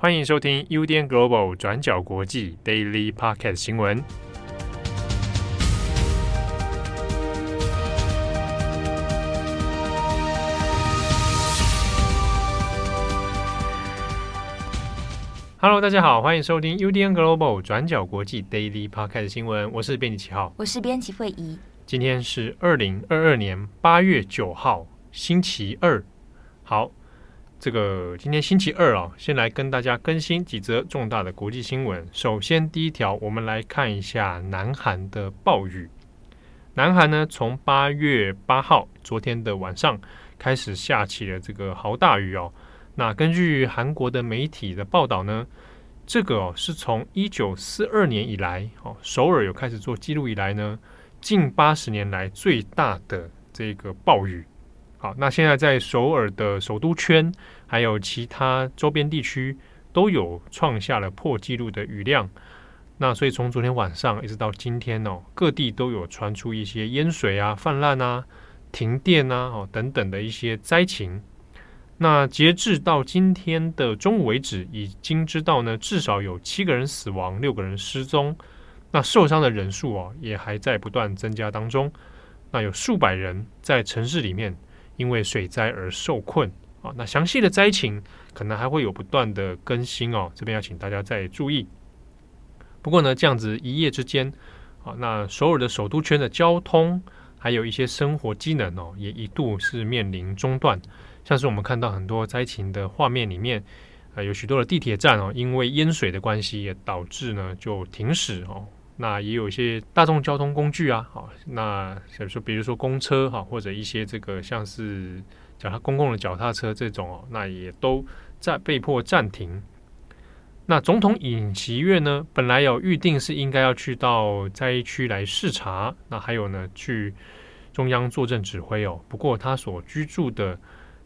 欢迎收听 UDN Global 转角国际 Daily Podcast 新闻。Hello，大家好，欢迎收听 UDN Global 转角国际 Daily Podcast 新闻。我是编辑七号，我是编辑惠仪。今天是二零二二年八月九号，星期二。好。这个今天星期二啊，先来跟大家更新几则重大的国际新闻。首先，第一条，我们来看一下南韩的暴雨。南韩呢，从八月八号昨天的晚上开始下起了这个豪大雨哦。那根据韩国的媒体的报道呢，这个哦是从一九四二年以来哦，首尔有开始做记录以来呢，近八十年来最大的这个暴雨。好，那现在在首尔的首都圈，还有其他周边地区，都有创下了破纪录的雨量。那所以从昨天晚上一直到今天哦，各地都有传出一些淹水啊、泛滥啊、停电啊、哦等等的一些灾情。那截至到今天的中午为止，已经知道呢，至少有七个人死亡，六个人失踪。那受伤的人数啊，也还在不断增加当中。那有数百人在城市里面。因为水灾而受困啊，那详细的灾情可能还会有不断的更新哦，这边要请大家再注意。不过呢，这样子一夜之间啊，那首尔的首都圈的交通还有一些生活机能哦，也一度是面临中断。像是我们看到很多灾情的画面里面，呃，有许多的地铁站哦，因为淹水的关系，也导致呢就停驶哦。那也有一些大众交通工具啊，好，那比如说，比如说公车哈，或者一些这个像是脚踏公共的脚踏车这种哦，那也都在被迫暂停。那总统尹锡悦呢，本来有预定是应该要去到灾区来视察，那还有呢去中央坐镇指挥哦。不过他所居住的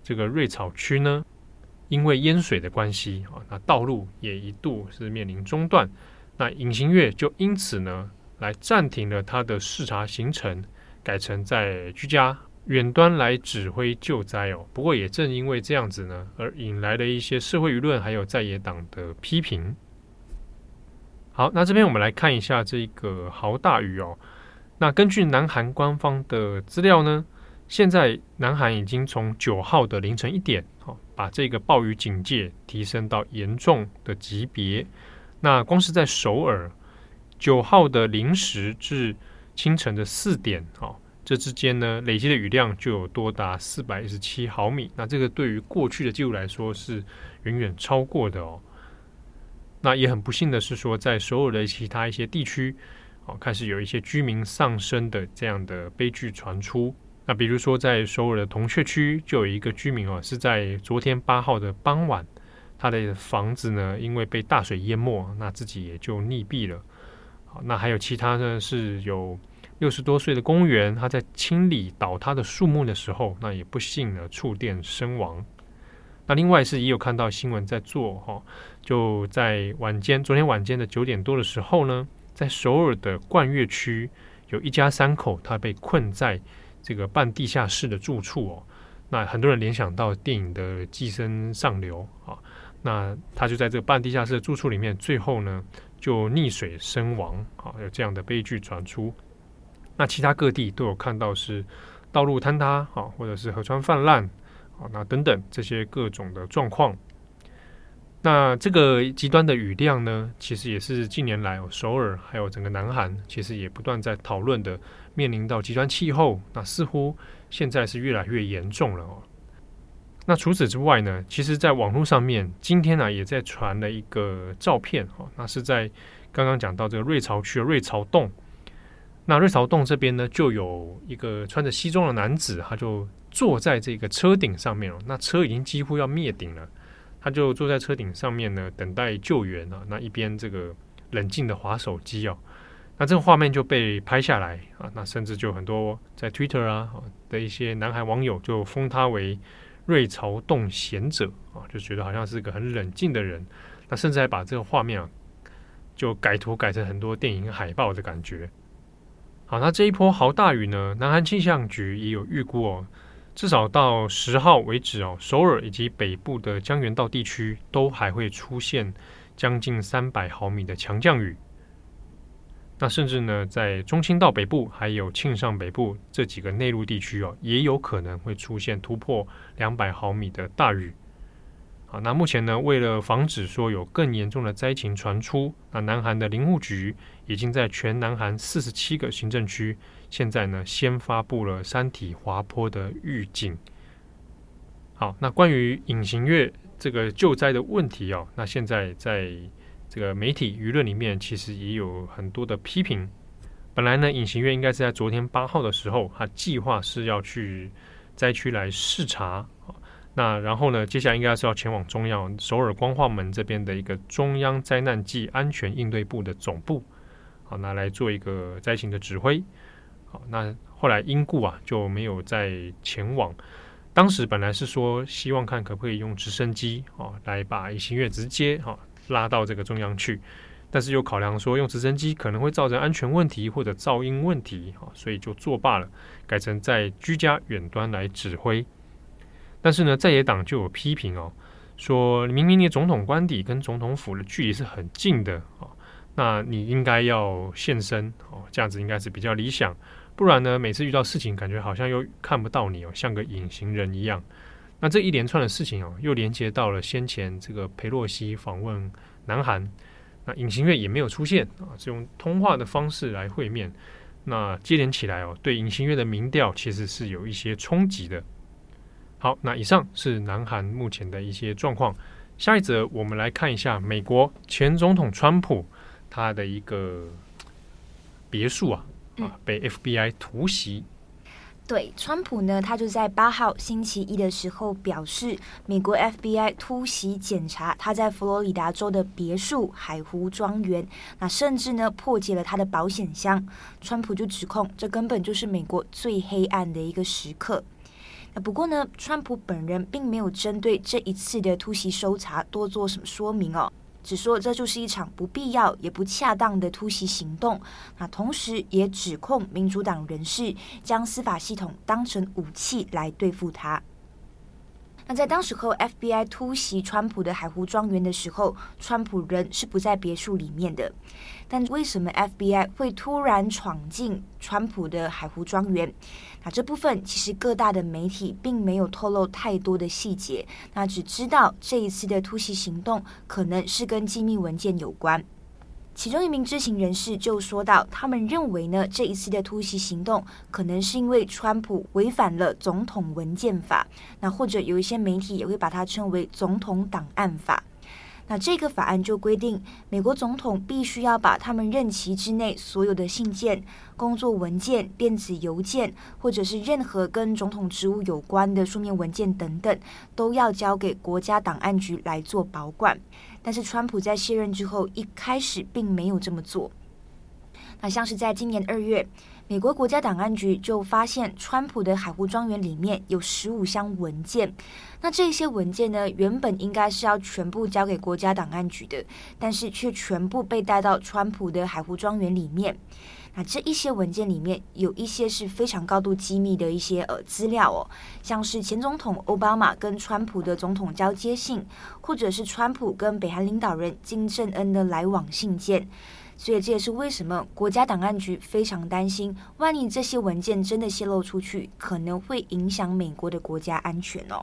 这个瑞草区呢，因为淹水的关系啊，那道路也一度是面临中断。那尹锡悦就因此呢，来暂停了他的视察行程，改成在居家远端来指挥救灾哦。不过也正因为这样子呢，而引来了一些社会舆论还有在野党的批评。好，那这边我们来看一下这个豪大雨哦。那根据南韩官方的资料呢，现在南韩已经从九号的凌晨一点，哦，把这个暴雨警戒提升到严重的级别。那光是在首尔九号的零时至清晨的四点，哦，这之间呢，累积的雨量就有多达四百一十七毫米。那这个对于过去的记录来说是远远超过的哦。那也很不幸的是说，在首尔的其他一些地区，哦，开始有一些居民丧生的这样的悲剧传出。那比如说在首尔的铜雀区，就有一个居民哦，是在昨天八号的傍晚。他的房子呢，因为被大水淹没，那自己也就溺毙了。好，那还有其他呢，是有六十多岁的公务员，他在清理倒塌的树木的时候，那也不幸呢触电身亡。那另外是也有看到新闻在做哈，就在晚间，昨天晚间的九点多的时候呢，在首尔的冠岳区，有一家三口，他被困在这个半地下室的住处哦。那很多人联想到电影的《寄生上流》啊。那他就在这个半地下室的住处里面，最后呢就溺水身亡啊，有这样的悲剧传出。那其他各地都有看到是道路坍塌啊，或者是河川泛滥啊，那等等这些各种的状况。那这个极端的雨量呢，其实也是近年来首尔还有整个南韩，其实也不断在讨论的，面临到极端气候，那似乎现在是越来越严重了哦。那除此之外呢，其实，在网络上面，今天呢、也在传了一个照片哈，那是在刚刚讲到这个瑞巢区的瑞巢洞。那瑞巢洞这边呢，就有一个穿着西装的男子，他就坐在这个车顶上面哦。那车已经几乎要灭顶了，他就坐在车顶上面呢，等待救援啊。那一边这个冷静的滑手机哦，那这个画面就被拍下来啊。那甚至就很多在 Twitter 啊的一些南韩网友就封他为。瑞草洞贤者啊，就觉得好像是个很冷静的人，那甚至还把这个画面啊，就改图改成很多电影海报的感觉。好，那这一波豪大雨呢，南韩气象局也有预估哦，至少到十号为止哦，首尔以及北部的江原道地区都还会出现将近三百毫米的强降雨。那甚至呢，在中清道北部还有庆尚北部这几个内陆地区哦，也有可能会出现突破两百毫米的大雨。好，那目前呢，为了防止说有更严重的灾情传出，那南韩的林务局已经在全南韩四十七个行政区，现在呢，先发布了山体滑坡的预警。好，那关于隐形月这个救灾的问题哦，那现在在这个媒体舆论里面，其实也有很多的批评。本来呢，隐形月应该是在昨天八号的时候，他计划是要去灾区来视察。那然后呢，接下来应该是要前往中央首尔光化门这边的一个中央灾难暨安全应对部的总部，好，那来做一个灾情的指挥。好，那后来因故啊就没有再前往。当时本来是说希望看可不可以用直升机啊来把隐形月直接哈拉到这个中央去，但是又考量说用直升机可能会造成安全问题或者噪音问题，啊，所以就作罢了，改成在居家远端来指挥。但是呢，在野党就有批评哦，说明明你总统官邸跟总统府的距离是很近的啊，那你应该要现身哦，这样子应该是比较理想。不然呢，每次遇到事情，感觉好像又看不到你哦，像个隐形人一样。那这一连串的事情哦，又连接到了先前这个裴洛西访问南韩，那隐形月也没有出现啊，是用通话的方式来会面。那接连起来哦，对隐形月的民调其实是有一些冲击的。好，那以上是南韩目前的一些状况。下一则，我们来看一下美国前总统川普他的一个别墅啊，啊，被 FBI 突袭。对，川普呢，他就在八号星期一的时候表示，美国 FBI 突袭检查他在佛罗里达州的别墅海湖庄园，那甚至呢破解了他的保险箱。川普就指控，这根本就是美国最黑暗的一个时刻。那不过呢，川普本人并没有针对这一次的突袭搜查多做什么说明哦，只说这就是一场不必要也不恰当的突袭行动。那同时也指控民主党人士将司法系统当成武器来对付他。那在当时候，FBI 突袭川普的海湖庄园的时候，川普人是不在别墅里面的。但为什么 FBI 会突然闯进川普的海湖庄园？那这部分其实各大的媒体并没有透露太多的细节，那只知道这一次的突袭行动可能是跟机密文件有关。其中一名知情人士就说到，他们认为呢，这一次的突袭行动可能是因为川普违反了总统文件法，那或者有一些媒体也会把它称为总统档案法。那这个法案就规定，美国总统必须要把他们任期之内所有的信件、工作文件、电子邮件，或者是任何跟总统职务有关的书面文件等等，都要交给国家档案局来做保管。但是，川普在卸任之后，一开始并没有这么做。那像是在今年二月，美国国家档案局就发现川普的海湖庄园里面有十五箱文件。那这些文件呢，原本应该是要全部交给国家档案局的，但是却全部被带到川普的海湖庄园里面。那这一些文件里面有一些是非常高度机密的一些呃资料哦，像是前总统奥巴马跟川普的总统交接信，或者是川普跟北韩领导人金正恩的来往信件。所以这也是为什么国家档案局非常担心，万一这些文件真的泄露出去，可能会影响美国的国家安全哦。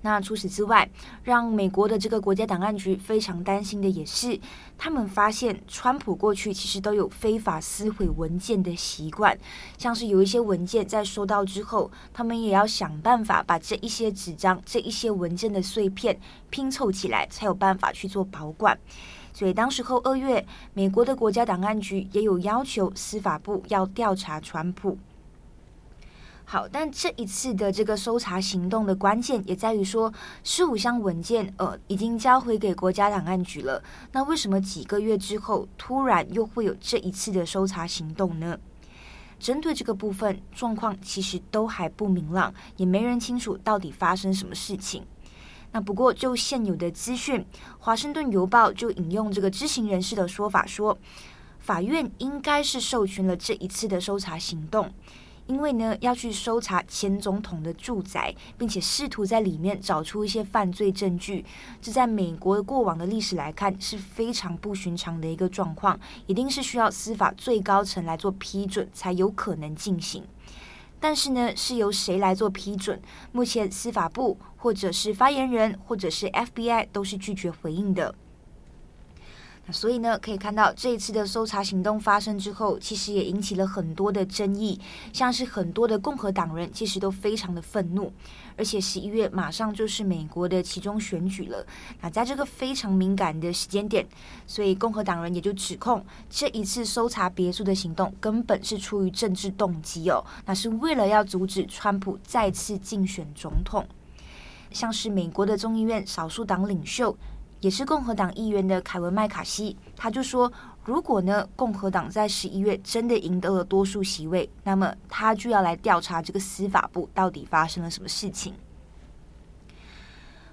那除此之外，让美国的这个国家档案局非常担心的也是，他们发现川普过去其实都有非法撕毁文件的习惯，像是有一些文件在收到之后，他们也要想办法把这一些纸张、这一些文件的碎片拼凑起来，才有办法去做保管。所以，当时候二月，美国的国家档案局也有要求司法部要调查川普。好，但这一次的这个搜查行动的关键也在于说，十五箱文件呃已经交回给国家档案局了。那为什么几个月之后突然又会有这一次的搜查行动呢？针对这个部分，状况其实都还不明朗，也没人清楚到底发生什么事情。那不过，就现有的资讯，《华盛顿邮报》就引用这个知情人士的说法说，法院应该是授权了这一次的搜查行动，因为呢要去搜查前总统的住宅，并且试图在里面找出一些犯罪证据，这在美国过往的历史来看是非常不寻常的一个状况，一定是需要司法最高层来做批准才有可能进行。但是呢，是由谁来做批准？目前司法部或者是发言人或者是 FBI 都是拒绝回应的。所以呢，可以看到这一次的搜查行动发生之后，其实也引起了很多的争议，像是很多的共和党人其实都非常的愤怒，而且十一月马上就是美国的其中选举了。那在这个非常敏感的时间点，所以共和党人也就指控这一次搜查别墅的行动根本是出于政治动机哦，那是为了要阻止川普再次竞选总统。像是美国的众议院少数党领袖。也是共和党议员的凯文麦卡锡，他就说，如果呢共和党在十一月真的赢得了多数席位，那么他就要来调查这个司法部到底发生了什么事情。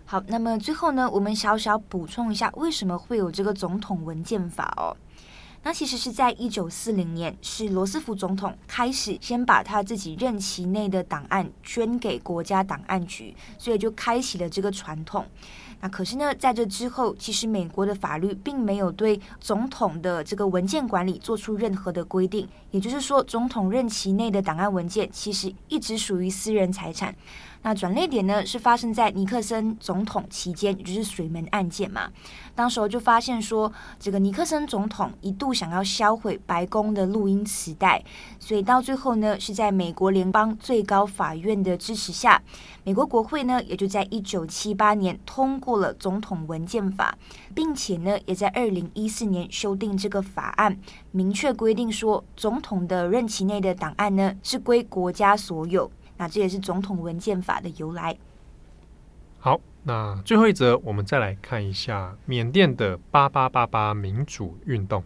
好，那么最后呢，我们小小补充一下，为什么会有这个总统文件法哦？那其实是在一九四零年，是罗斯福总统开始先把他自己任期内的档案捐给国家档案局，所以就开启了这个传统。那可是呢，在这之后，其实美国的法律并没有对总统的这个文件管理做出任何的规定，也就是说，总统任期内的档案文件其实一直属于私人财产。那转捩点呢，是发生在尼克森总统期间，也就是水门案件嘛。当时候就发现说，这个尼克森总统一度想要销毁白宫的录音磁带，所以到最后呢，是在美国联邦最高法院的支持下，美国国会呢也就在一九七八年通过了总统文件法，并且呢，也在二零一四年修订这个法案，明确规定说，总统的任期内的档案呢是归国家所有。那这也是总统文件法的由来。好，那最后一则，我们再来看一下缅甸的八八八八民主运动。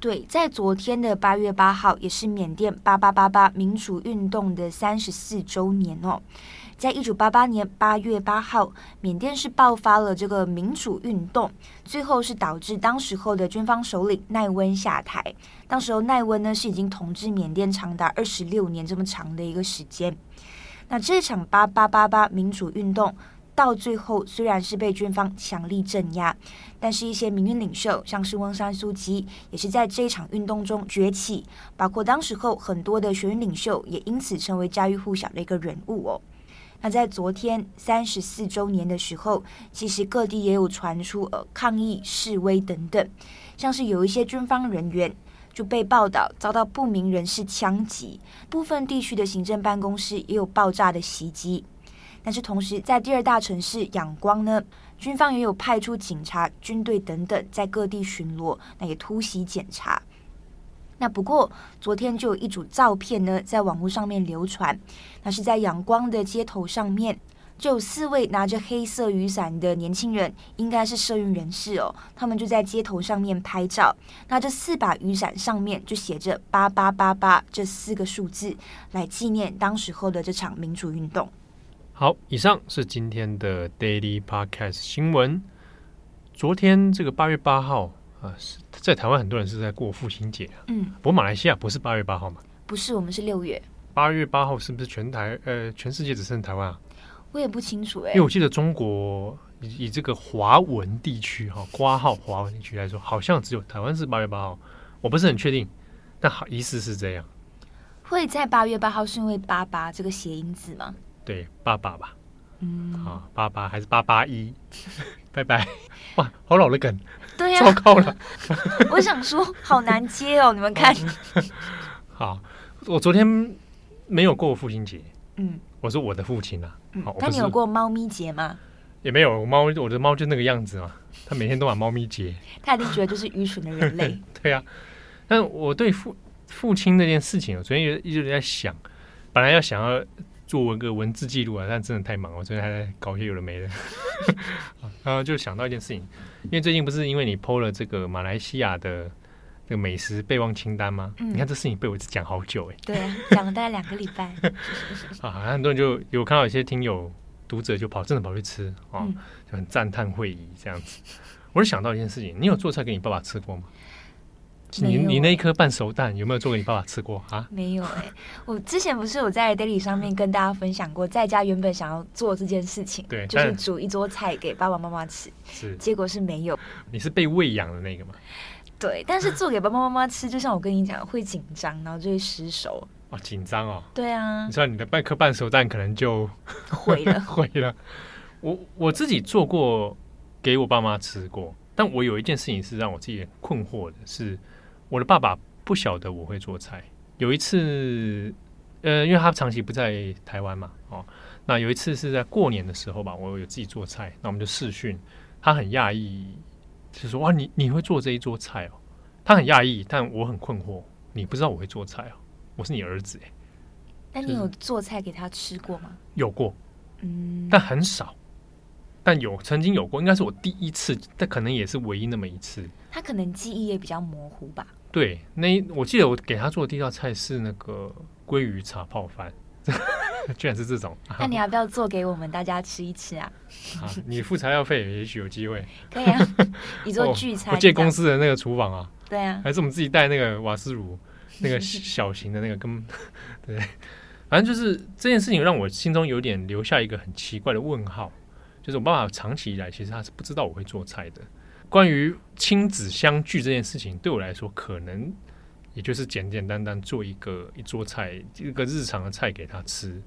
对，在昨天的八月八号，也是缅甸八八八八民主运动的三十四周年哦。在一九八八年八月八号，缅甸是爆发了这个民主运动，最后是导致当时候的军方首领奈温下台。当时候奈温呢是已经统治缅甸长达二十六年这么长的一个时间。那这场八八八八民主运动到最后虽然是被军方强力镇压，但是一些民运领袖，像是翁山苏姬，也是在这一场运动中崛起，包括当时候很多的学运领袖，也因此成为家喻户晓的一个人物哦。那在昨天三十四周年的时候，其实各地也有传出呃抗议示威等等，像是有一些军方人员。就被报道遭到不明人士枪击，部分地区的行政办公室也有爆炸的袭击。但是同时，在第二大城市仰光呢，军方也有派出警察、军队等等在各地巡逻，那也突袭检查。那不过昨天就有一组照片呢，在网络上面流传，那是在仰光的街头上面。就有四位拿着黑色雨伞的年轻人，应该是社运人士哦。他们就在街头上面拍照，那这四把雨伞上面就写着“八八八八”这四个数字，来纪念当时候的这场民主运动。好，以上是今天的 Daily Podcast 新闻。昨天这个八月八号啊，是在台湾很多人是在过父亲节啊。嗯，不过马来西亚不是八月八号吗？不是，我们是六月。八月八号是不是全台呃全世界只剩台湾啊？我也不清楚哎，因为我记得中国以以这个华文地区哈，挂号华文地区来说，好像只有台湾是八月八号，我不是很确定，但好意思是这样。会在八月八号是因为八八这个谐音字吗？对，八八吧。嗯，好，八八还是八八一？拜拜。哇，好老的梗。对呀、啊，糟糕了。我想说，好难接哦，你们看。好，我昨天没有过父亲节。嗯。我说我的父亲啊，嗯、但你有过猫咪节吗？也没有猫，我的猫就那个样子嘛，它每天都把猫咪节。他一定觉得就是愚蠢的人类。对呀、啊，但我对父父亲这件事情，我昨天一直在想，本来要想要做一个文字记录啊，但真的太忙，我昨天还在搞一些有的没的。然后就想到一件事情，因为最近不是因为你 PO 了这个马来西亚的。那个美食备忘清单吗？嗯、你看这事情被我讲好久哎。对啊，讲了大概两个礼拜。啊，很多人就有看到一些听友读者就跑，真的跑去吃啊，嗯、就很赞叹会议这样子。我就想到一件事情，你有做菜给你爸爸吃过吗？你你那一颗半熟蛋有没有做给你爸爸吃过啊？没有哎、欸，我之前不是有在 Daily 上面跟大家分享过，在家原本想要做这件事情，对，就是煮一桌菜给爸爸妈妈吃，是，结果是没有。你是被喂养的那个吗？对，但是做给爸爸妈妈吃，就像我跟你讲，会紧张，然后就会失手。哦，紧张哦。对啊。你知道你的半颗半熟蛋可能就 毁了，毁了。我我自己做过给我爸妈吃过，但我有一件事情是让我自己困惑的，是我的爸爸不晓得我会做菜。有一次，呃，因为他长期不在台湾嘛，哦，那有一次是在过年的时候吧，我有自己做菜，那我们就试训，他很讶异。就说哇，你你会做这一桌菜哦？他很讶异，但我很困惑。你不知道我会做菜哦？我是你儿子哎。那你有做菜给他吃过吗？有过，嗯，但很少。但有曾经有过，应该是我第一次，但可能也是唯一那么一次。他可能记忆也比较模糊吧。对，那我记得我给他做的第一道菜是那个鲑鱼茶泡饭。居然是这种，那你要不要做给我们大家吃一吃啊？啊，你付材料费，也许有机会。可以啊，你做聚餐，我借公司的那个厨房啊。对啊，还是我们自己带那个瓦斯炉，那个小型的那个，跟对，反正就是这件事情让我心中有点留下一个很奇怪的问号，就是我爸爸长期以来其实他是不知道我会做菜的。关于亲子相聚这件事情，对我来说可能。也就是简简单单做一个一桌菜，一个日常的菜给他吃，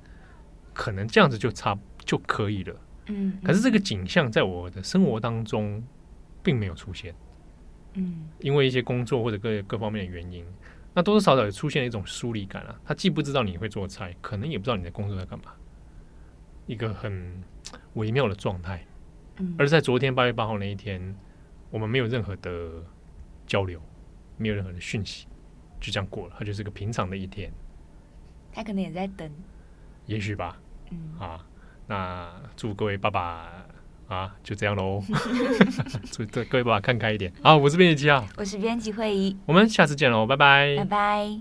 可能这样子就差就可以了。嗯，嗯，可是这个景象在我的生活当中并没有出现。嗯，因为一些工作或者各各方面的原因，那多多少少也出现了一种疏离感啊。他既不知道你会做菜，可能也不知道你的工作在干嘛，一个很微妙的状态。嗯，而在昨天八月八号那一天，我们没有任何的交流，没有任何的讯息。就这样过了，它就是个平常的一天。他可能也在等，也许吧。嗯啊，那祝各位爸爸啊，就这样喽。祝各位爸爸看开一点。好，我是编辑七号，我是编辑会议，我们下次见喽，拜拜，拜拜。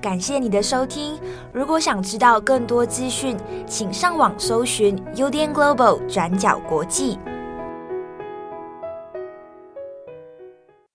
感谢你的收听。如果想知道更多资讯，请上网搜寻 UDN Global 转角国际。